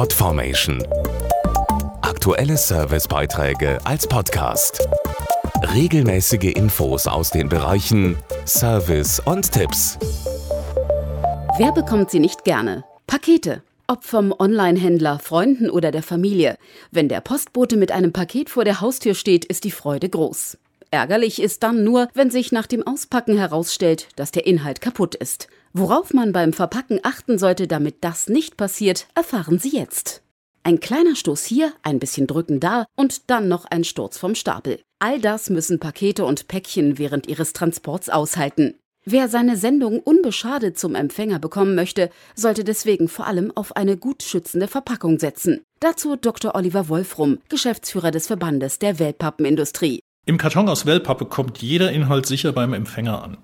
Podformation. Aktuelle Servicebeiträge als Podcast. Regelmäßige Infos aus den Bereichen Service und Tipps. Wer bekommt sie nicht gerne? Pakete. Ob vom Online-Händler, Freunden oder der Familie. Wenn der Postbote mit einem Paket vor der Haustür steht, ist die Freude groß. Ärgerlich ist dann nur, wenn sich nach dem Auspacken herausstellt, dass der Inhalt kaputt ist. Worauf man beim Verpacken achten sollte, damit das nicht passiert, erfahren Sie jetzt. Ein kleiner Stoß hier, ein bisschen drücken da und dann noch ein Sturz vom Stapel. All das müssen Pakete und Päckchen während ihres Transports aushalten. Wer seine Sendung unbeschadet zum Empfänger bekommen möchte, sollte deswegen vor allem auf eine gut schützende Verpackung setzen. Dazu Dr. Oliver Wolfrum, Geschäftsführer des Verbandes der Wellpappenindustrie. Im Karton aus Wellpappe kommt jeder Inhalt sicher beim Empfänger an.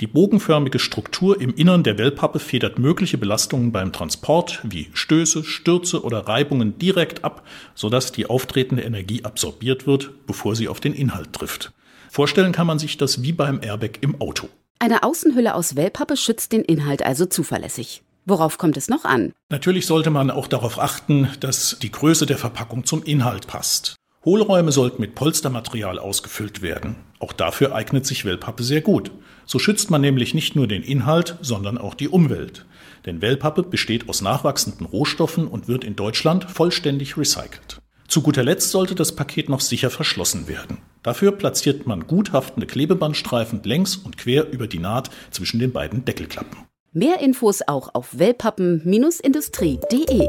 Die bogenförmige Struktur im Innern der Wellpappe federt mögliche Belastungen beim Transport wie Stöße, Stürze oder Reibungen direkt ab, sodass die auftretende Energie absorbiert wird, bevor sie auf den Inhalt trifft. Vorstellen kann man sich das wie beim Airbag im Auto. Eine Außenhülle aus Wellpappe schützt den Inhalt also zuverlässig. Worauf kommt es noch an? Natürlich sollte man auch darauf achten, dass die Größe der Verpackung zum Inhalt passt. Hohlräume sollten mit Polstermaterial ausgefüllt werden. Auch dafür eignet sich Wellpappe sehr gut. So schützt man nämlich nicht nur den Inhalt, sondern auch die Umwelt. Denn Wellpappe besteht aus nachwachsenden Rohstoffen und wird in Deutschland vollständig recycelt. Zu guter Letzt sollte das Paket noch sicher verschlossen werden. Dafür platziert man gut haftende Klebebandstreifen längs und quer über die Naht zwischen den beiden Deckelklappen. Mehr Infos auch auf wellpappen-industrie.de.